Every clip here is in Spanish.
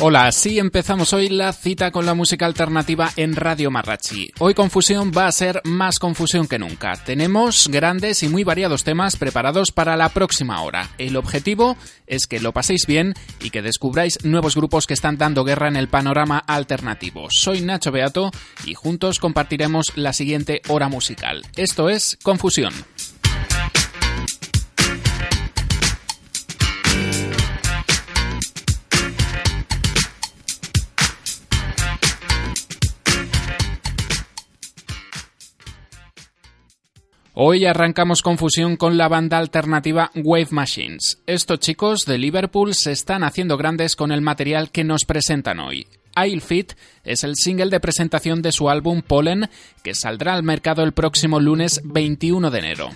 Hola, sí empezamos hoy la cita con la música alternativa en Radio Marrachi. Hoy Confusión va a ser más confusión que nunca. Tenemos grandes y muy variados temas preparados para la próxima hora. El objetivo es que lo paséis bien y que descubráis nuevos grupos que están dando guerra en el panorama alternativo. Soy Nacho Beato y juntos compartiremos la siguiente hora musical. Esto es Confusión. Hoy arrancamos confusión con la banda alternativa Wave Machines. Estos chicos de Liverpool se están haciendo grandes con el material que nos presentan hoy. I'll Fit es el single de presentación de su álbum Pollen, que saldrá al mercado el próximo lunes 21 de enero.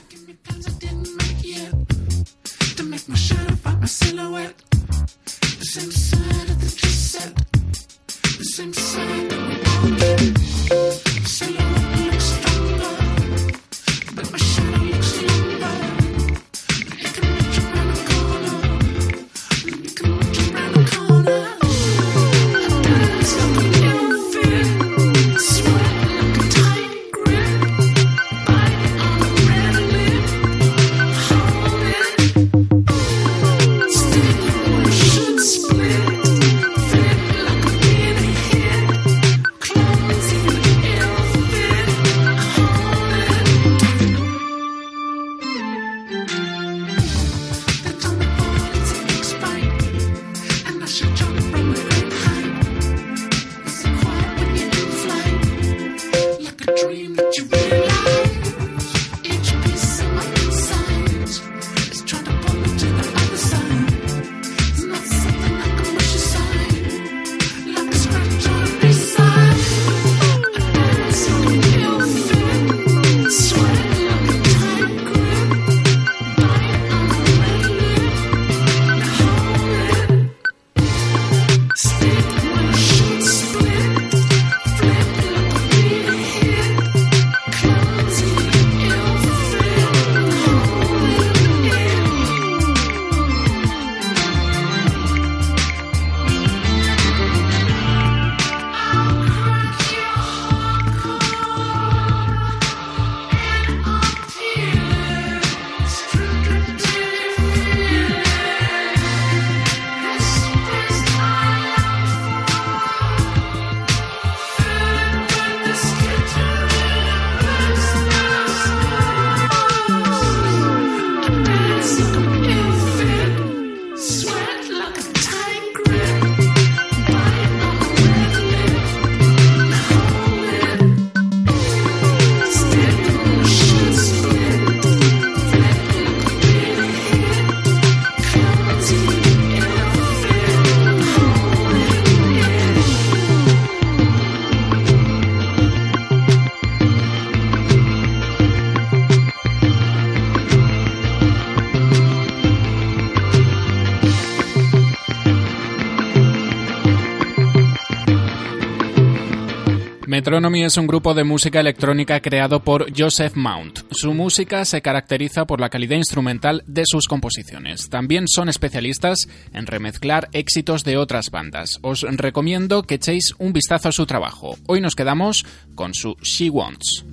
Metronomy es un grupo de música electrónica creado por Joseph Mount. Su música se caracteriza por la calidad instrumental de sus composiciones. También son especialistas en remezclar éxitos de otras bandas. Os recomiendo que echéis un vistazo a su trabajo. Hoy nos quedamos con su She Wants.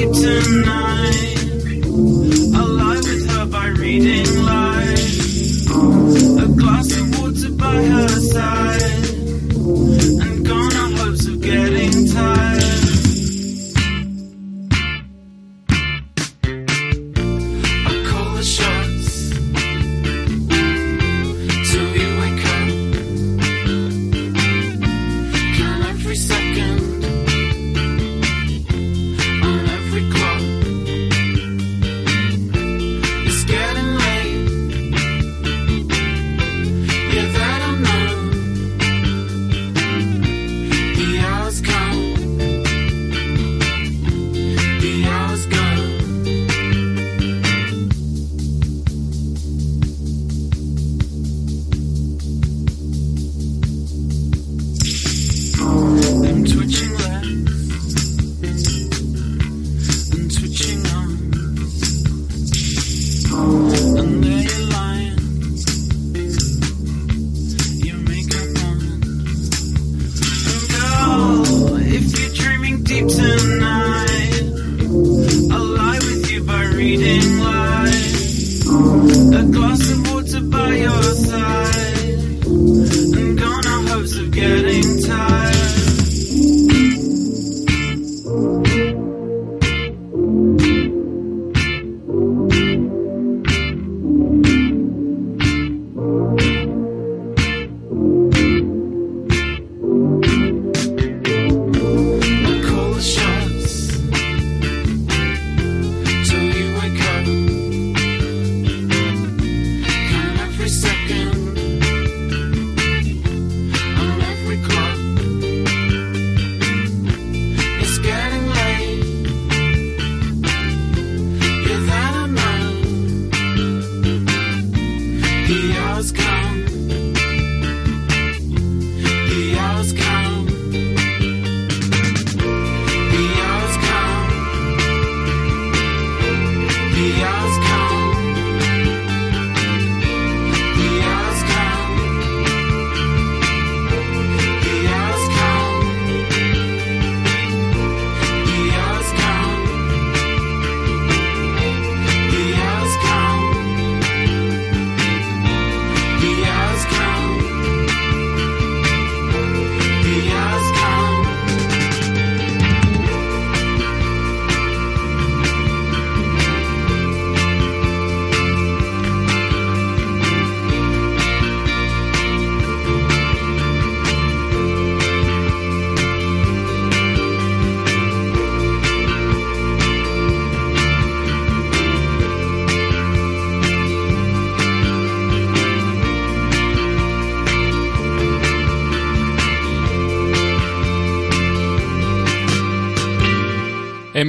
sleep tonight. Alive with her by reading lies.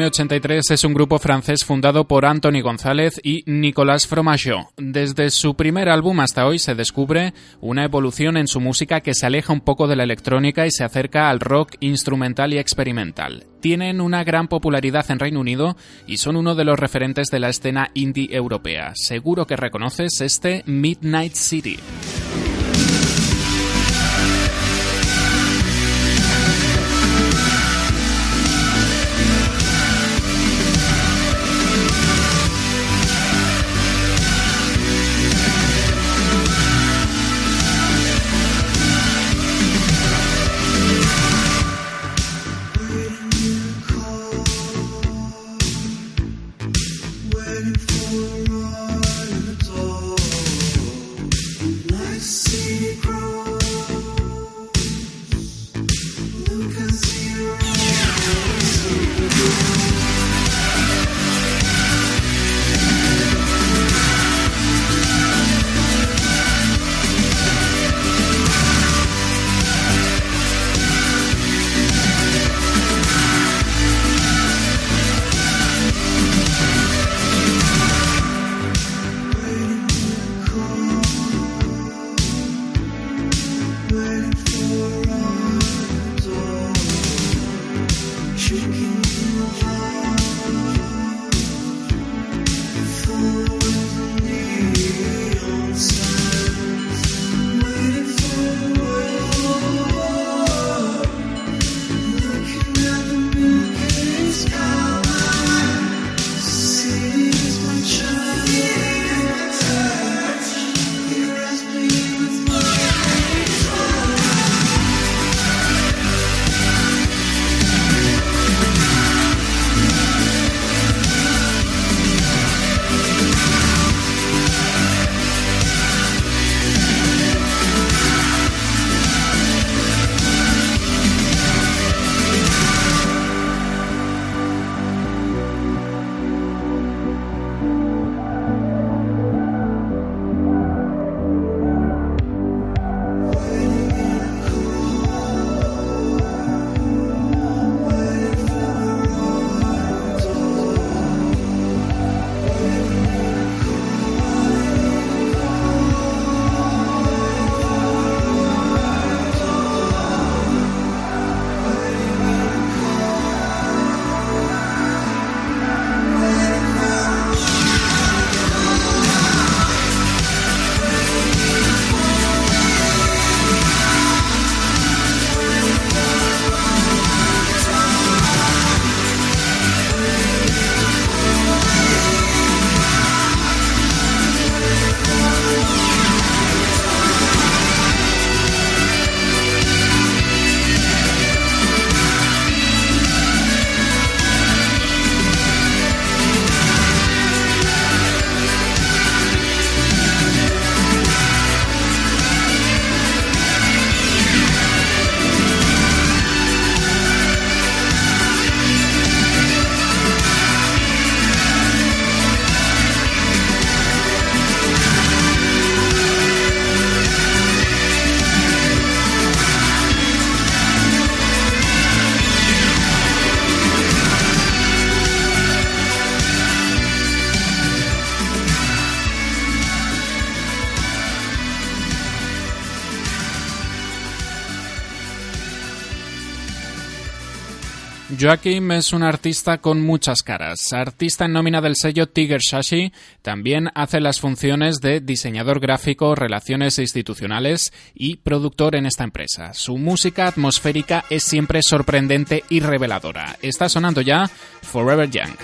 M83 es un grupo francés fundado por Anthony González y Nicolas Fromageau. Desde su primer álbum hasta hoy se descubre una evolución en su música que se aleja un poco de la electrónica y se acerca al rock instrumental y experimental. Tienen una gran popularidad en Reino Unido y son uno de los referentes de la escena indie europea. Seguro que reconoces este Midnight City. Joaquim es un artista con muchas caras. Artista en nómina del sello Tiger Shashi, también hace las funciones de diseñador gráfico, relaciones institucionales y productor en esta empresa. Su música atmosférica es siempre sorprendente y reveladora. Está sonando ya Forever Young.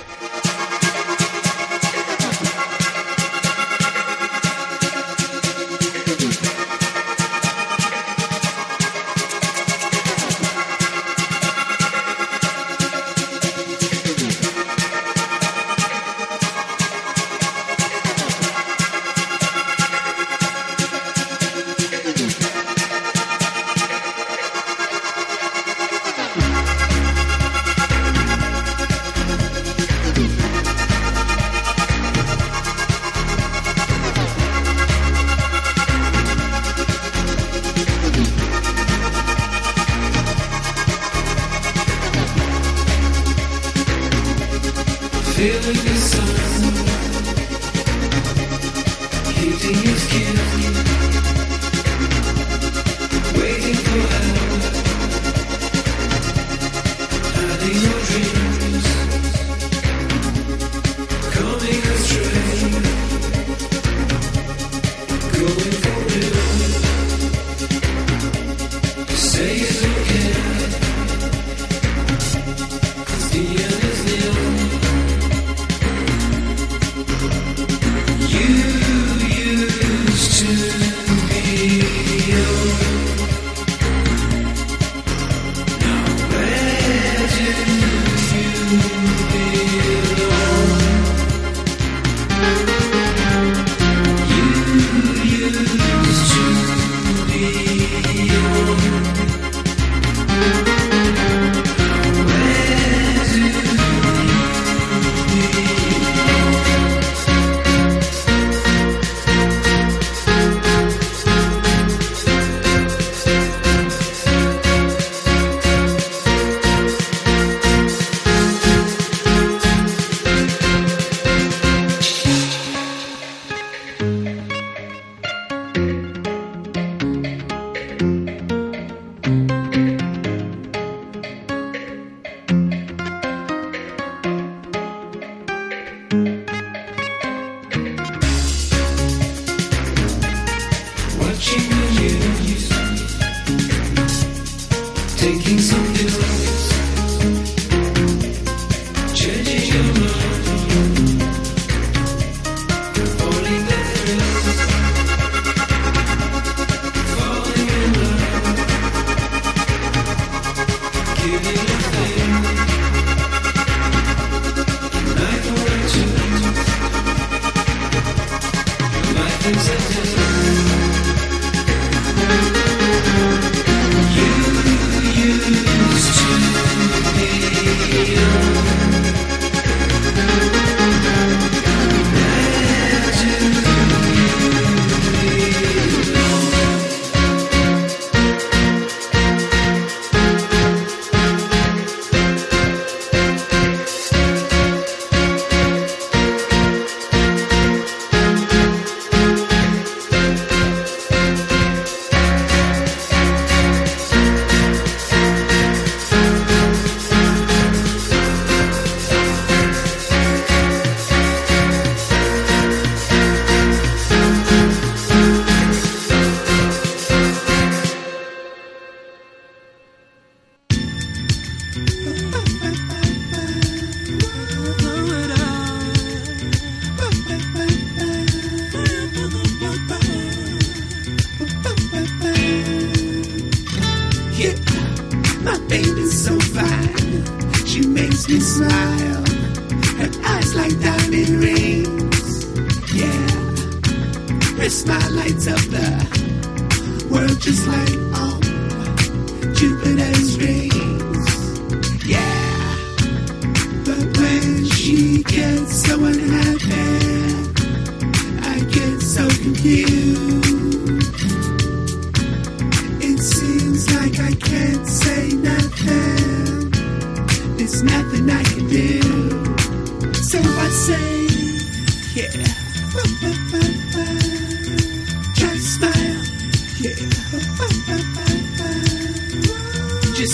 faces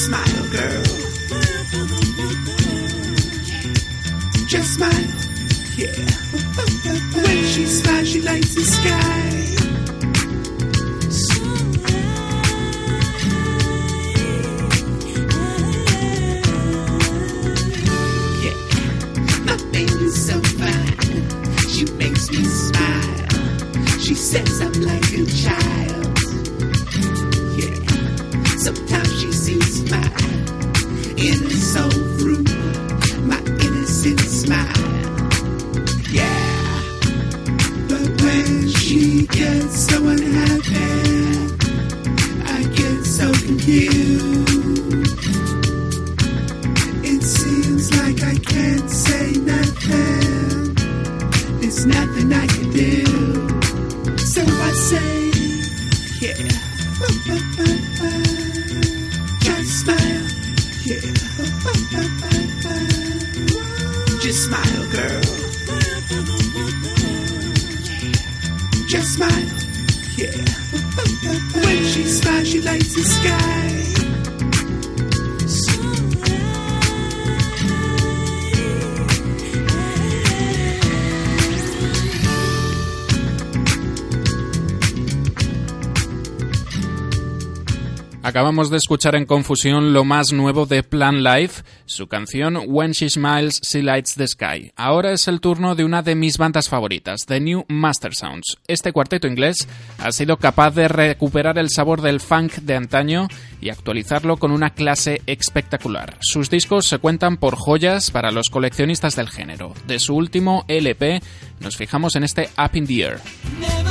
smile, girl. Just smile, yeah. When she smiles, she lights the sky. Yeah, my baby's so fine. She makes me smile. She says I'm like a child. So Acabamos de escuchar en confusión lo más nuevo de Plan Life, su canción When She Smiles, She Lights the Sky. Ahora es el turno de una de mis bandas favoritas, The New Master Sounds. Este cuarteto inglés ha sido capaz de recuperar el sabor del funk de antaño y actualizarlo con una clase espectacular. Sus discos se cuentan por joyas para los coleccionistas del género. De su último LP nos fijamos en este Up in the Air.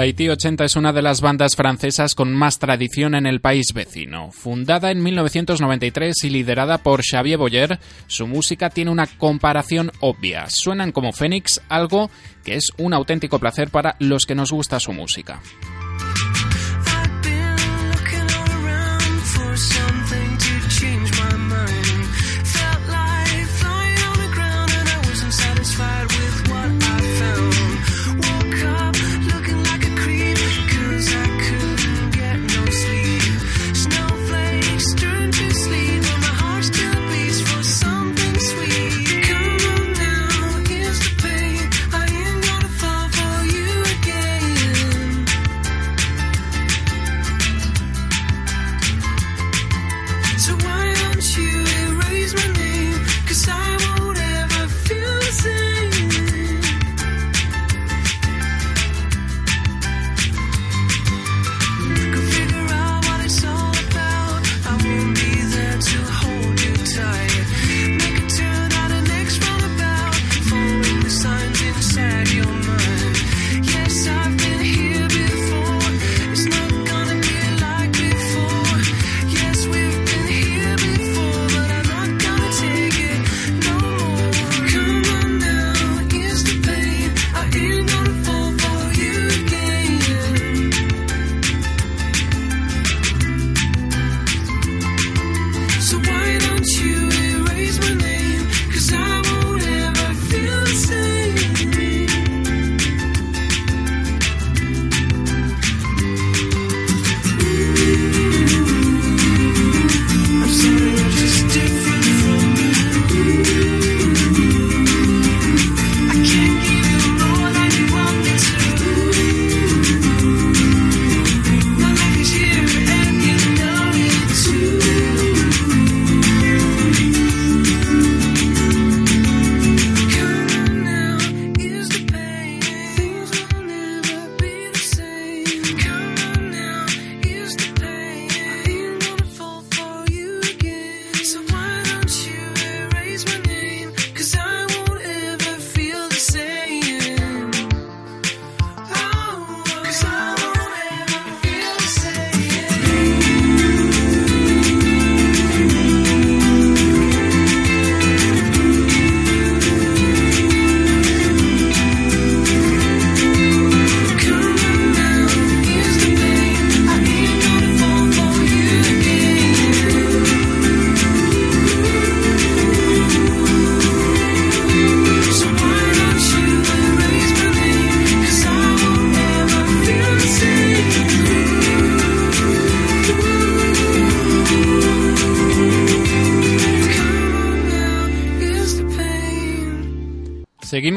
Tahiti 80 es una de las bandas francesas con más tradición en el país vecino. Fundada en 1993 y liderada por Xavier Boyer, su música tiene una comparación obvia. Suenan como Fénix, algo que es un auténtico placer para los que nos gusta su música.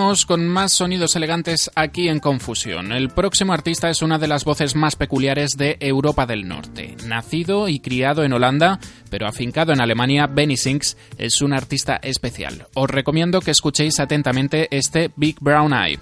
Con más sonidos elegantes aquí en Confusión. El próximo artista es una de las voces más peculiares de Europa del Norte. Nacido y criado en Holanda, pero afincado en Alemania, Benny Sinks es un artista especial. Os recomiendo que escuchéis atentamente este Big Brown Eye.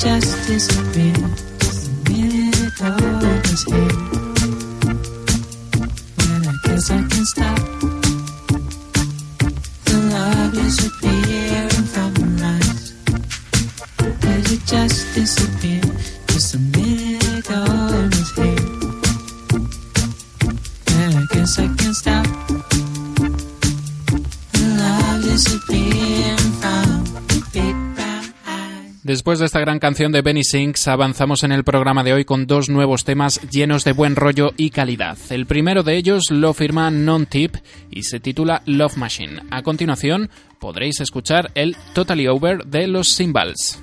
just disappear. canción de Benny Sinks avanzamos en el programa de hoy con dos nuevos temas llenos de buen rollo y calidad. El primero de ellos lo firma Non-Tip y se titula Love Machine. A continuación podréis escuchar el Totally Over de los Cymbals.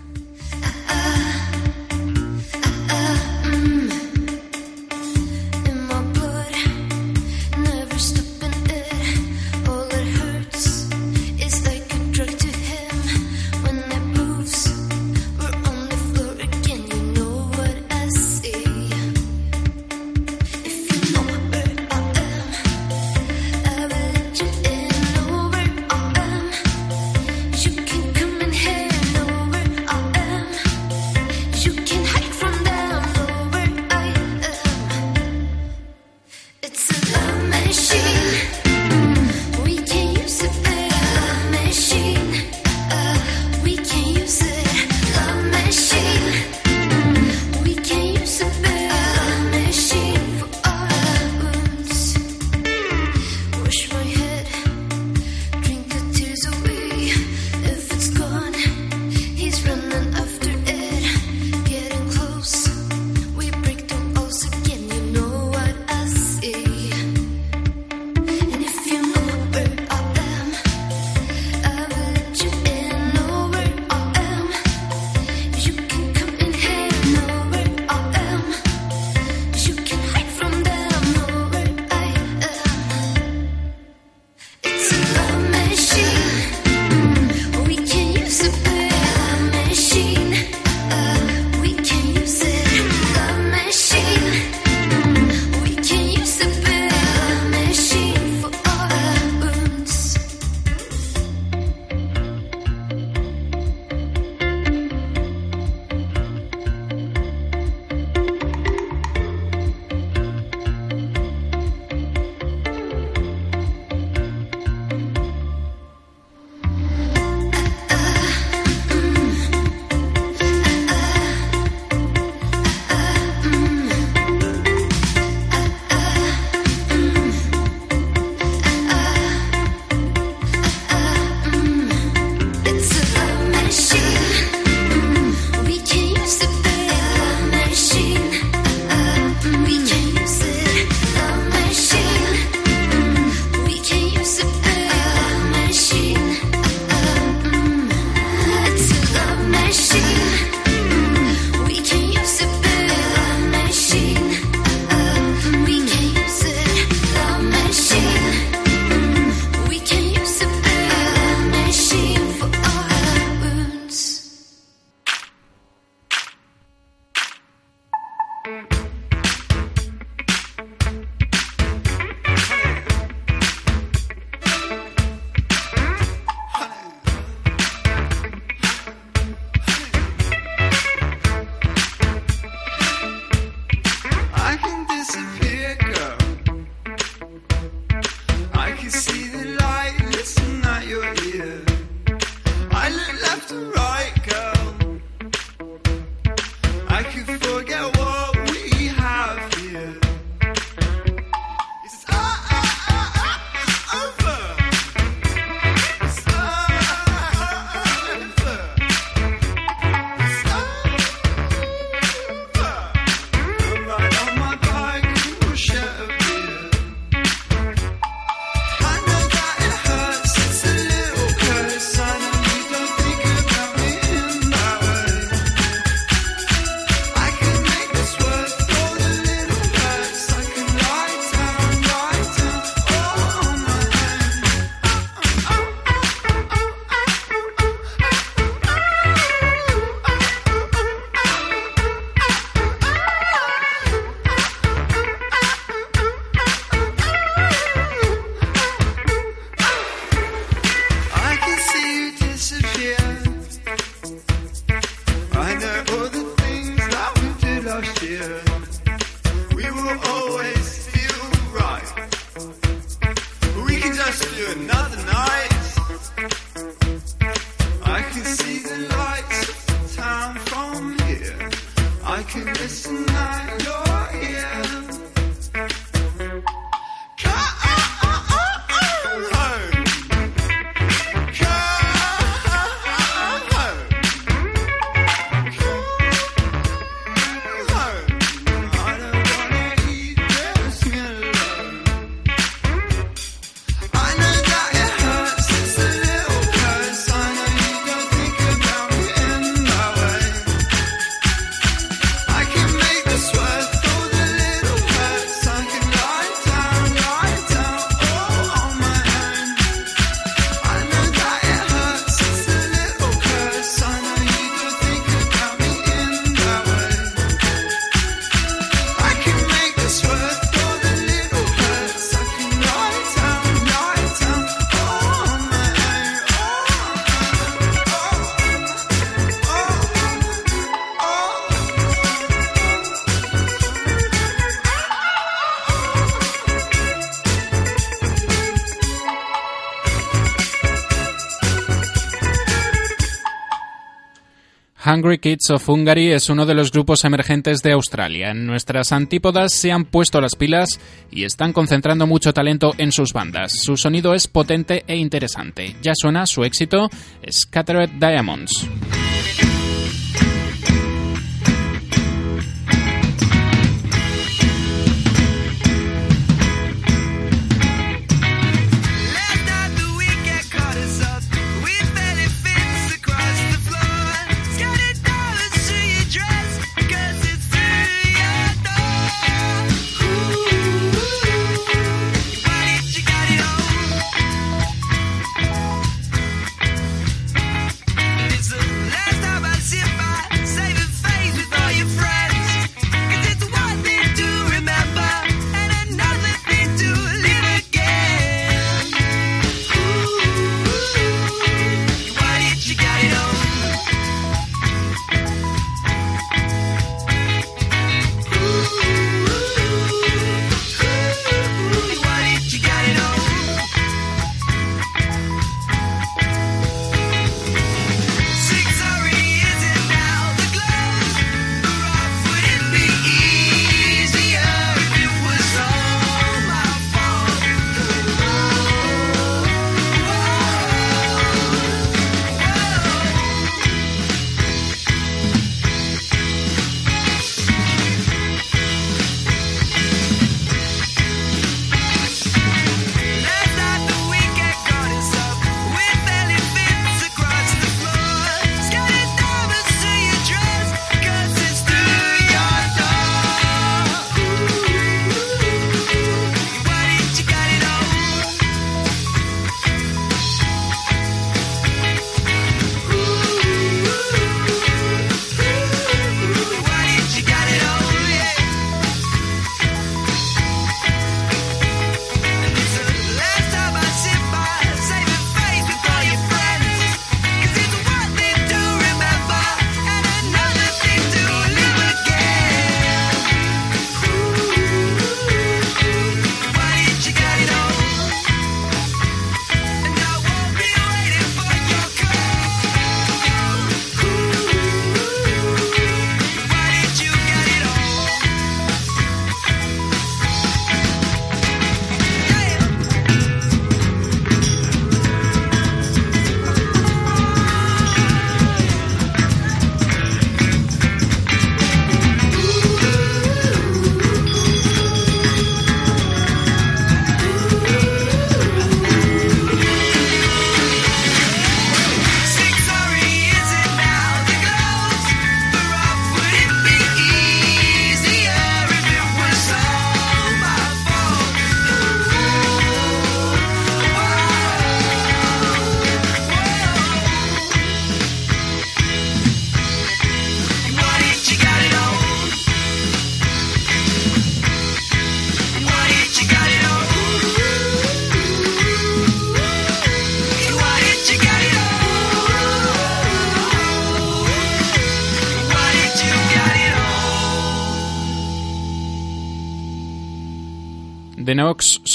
Hungry Kids of Hungary es uno de los grupos emergentes de Australia. En Nuestras antípodas se han puesto las pilas y están concentrando mucho talento en sus bandas. Su sonido es potente e interesante. Ya suena su éxito Scattered Diamonds.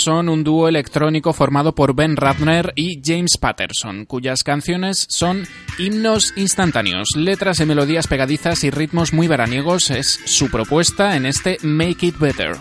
Son un dúo electrónico formado por Ben Ratner y James Patterson, cuyas canciones son himnos instantáneos, letras y melodías pegadizas y ritmos muy veraniegos. Es su propuesta en este Make It Better.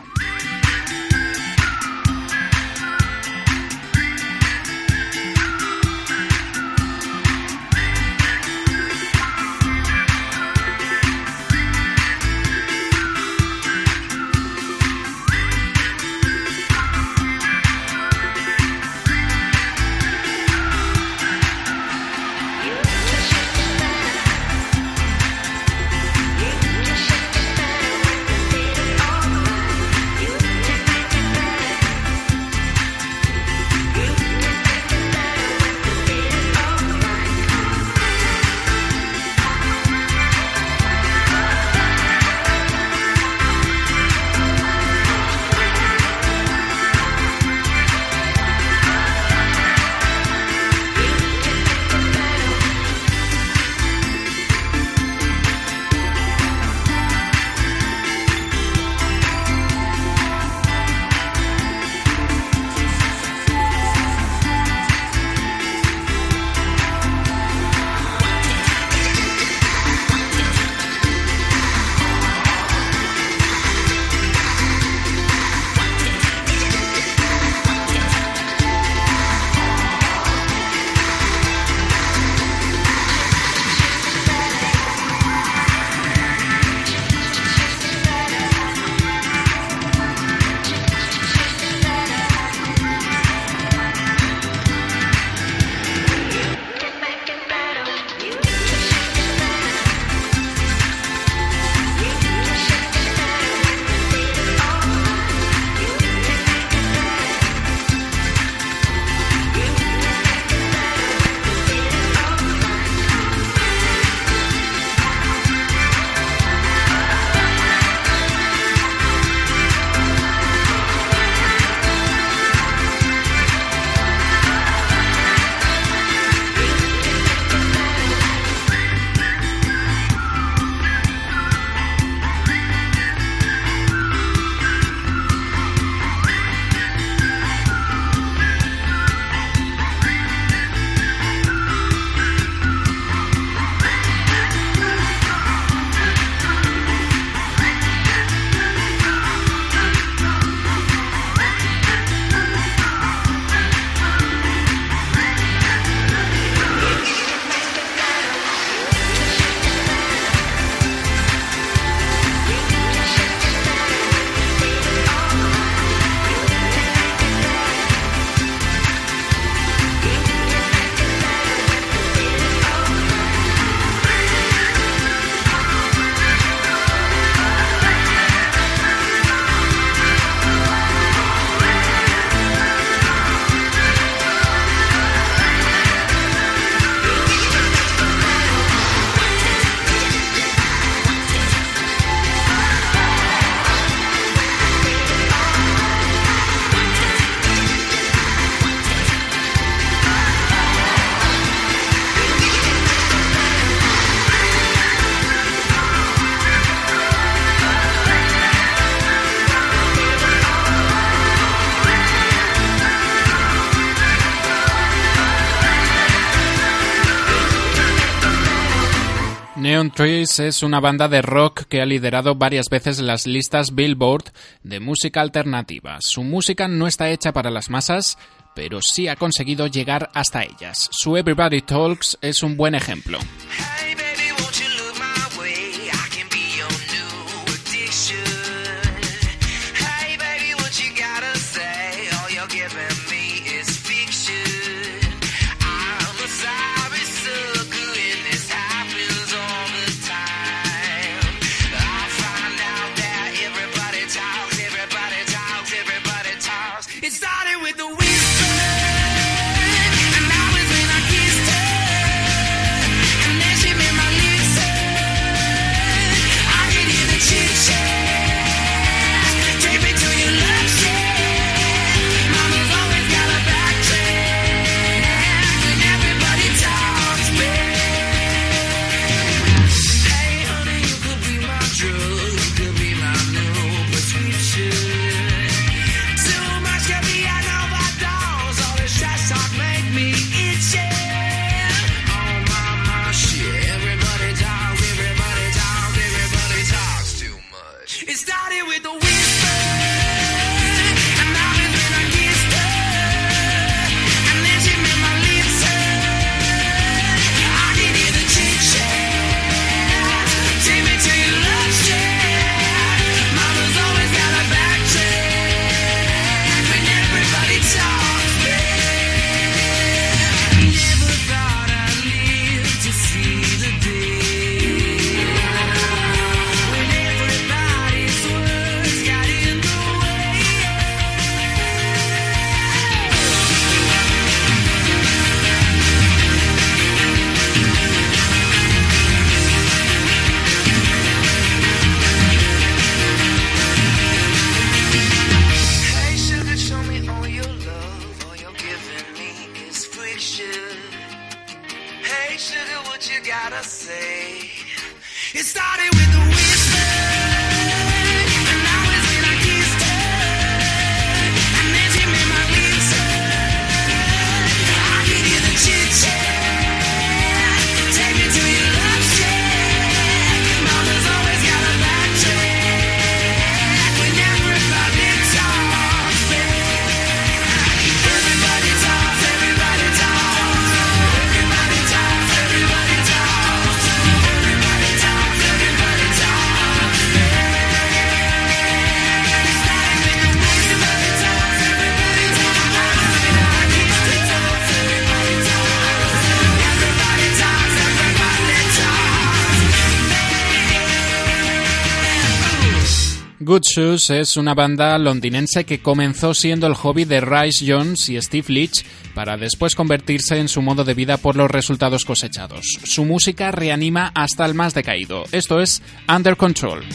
Trees es una banda de rock que ha liderado varias veces las listas Billboard de música alternativa. Su música no está hecha para las masas, pero sí ha conseguido llegar hasta ellas. Su Everybody Talks es un buen ejemplo. gotta say. It started with the wind. Good Shoes es una banda londinense que comenzó siendo el hobby de Rice Jones y Steve Leach para después convertirse en su modo de vida por los resultados cosechados. Su música reanima hasta el más decaído. Esto es Under Control.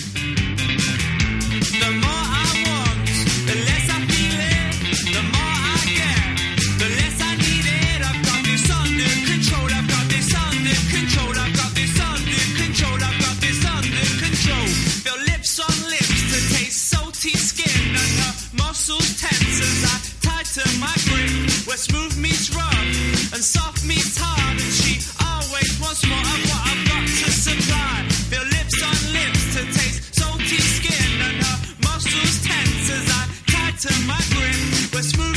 where smooth meets rough and soft meets hard. And she always wants more of what I've got to supply. Feel lips on lips to taste salty skin, and her muscles tense as I tighten my grip. Where smooth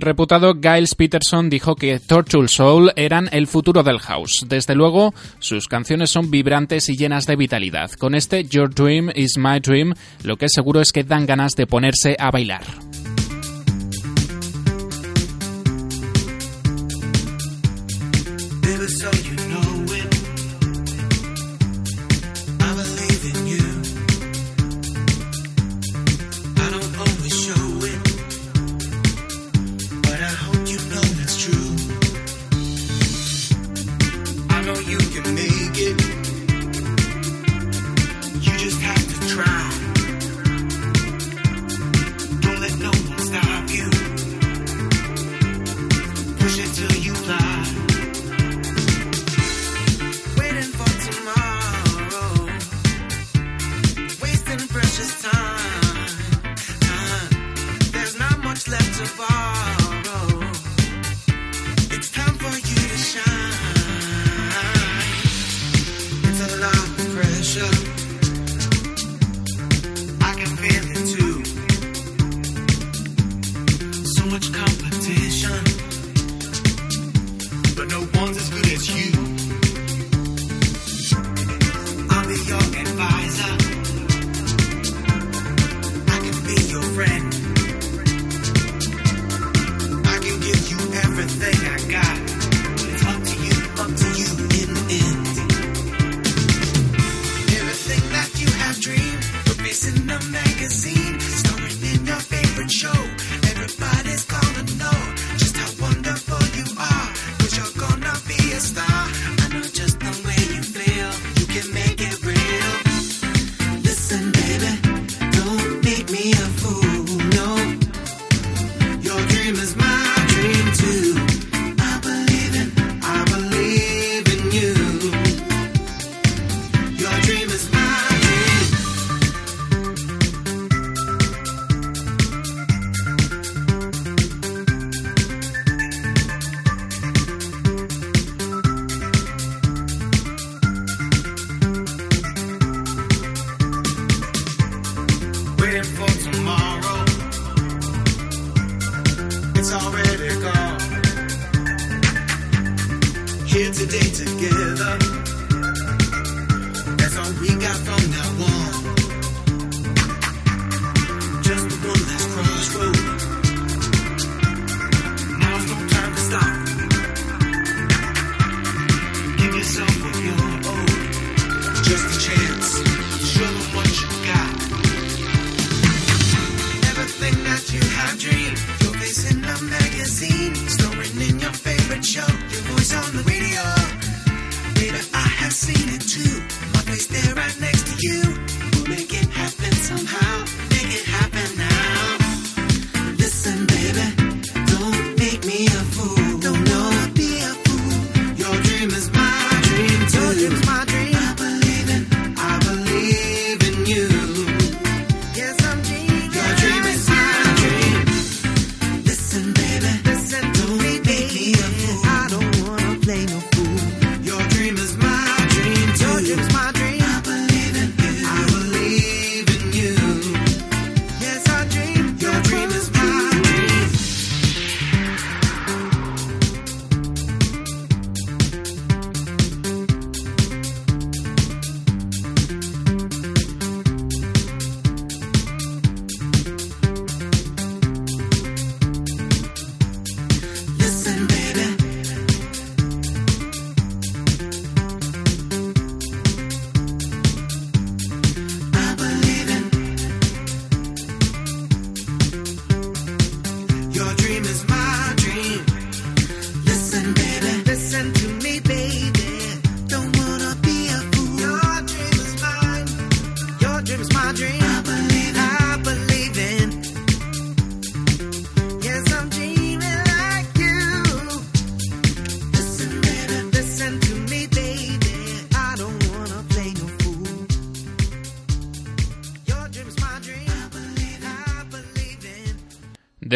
El reputado Giles Peterson dijo que Torture Soul eran el futuro del house. Desde luego, sus canciones son vibrantes y llenas de vitalidad. Con este Your Dream is My Dream, lo que es seguro es que dan ganas de ponerse a bailar.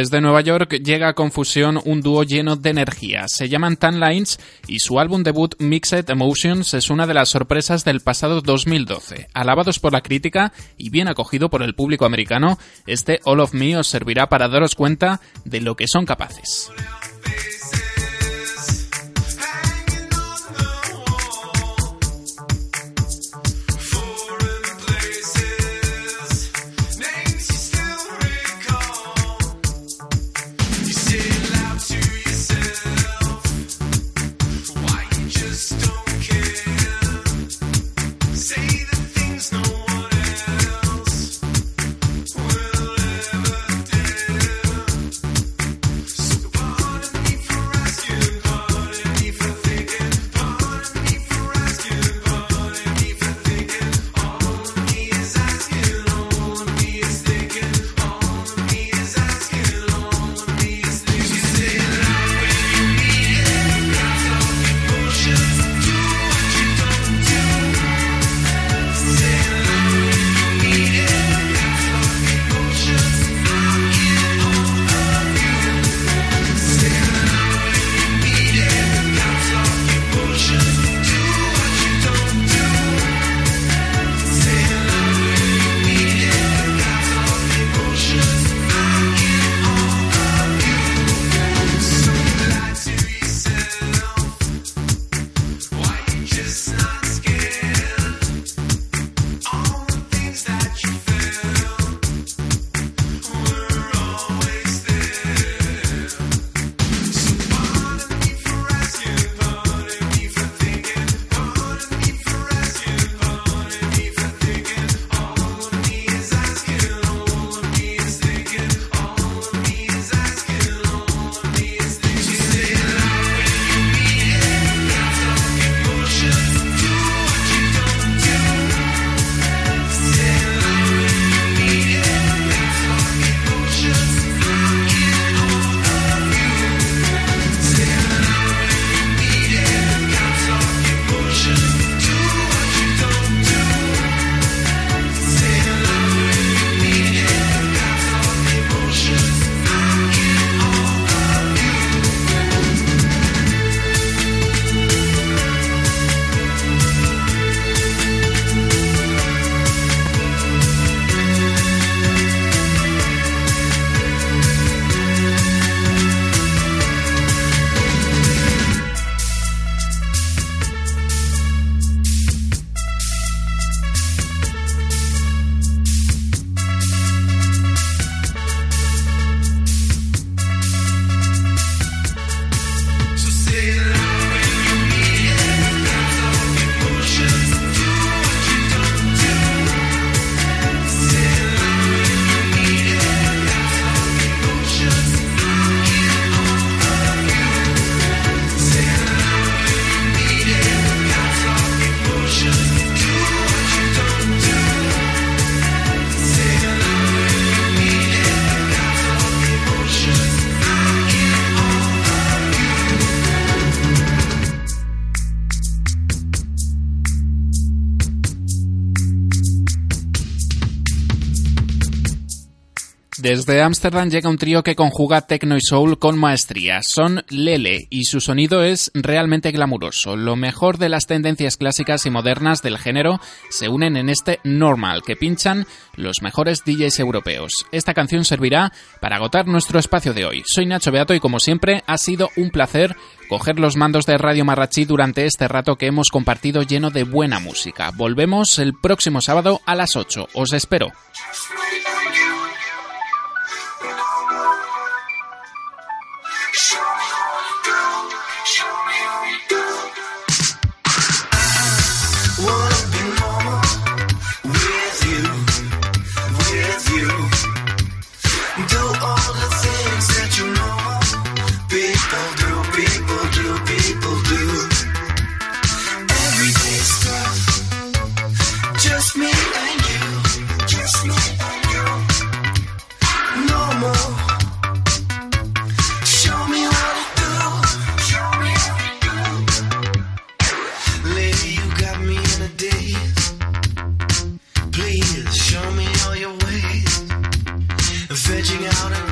Desde Nueva York llega a Confusión un dúo lleno de energía. Se llaman Tan Lines y su álbum debut Mixed Emotions es una de las sorpresas del pasado 2012. Alabados por la crítica y bien acogido por el público americano, este All of Me os servirá para daros cuenta de lo que son capaces. Desde Ámsterdam llega un trío que conjuga techno y soul con maestría. Son Lele y su sonido es realmente glamuroso. Lo mejor de las tendencias clásicas y modernas del género se unen en este Normal que pinchan los mejores DJs europeos. Esta canción servirá para agotar nuestro espacio de hoy. Soy Nacho Beato y como siempre ha sido un placer coger los mandos de Radio Marrachi durante este rato que hemos compartido lleno de buena música. Volvemos el próximo sábado a las 8. Os espero.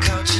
come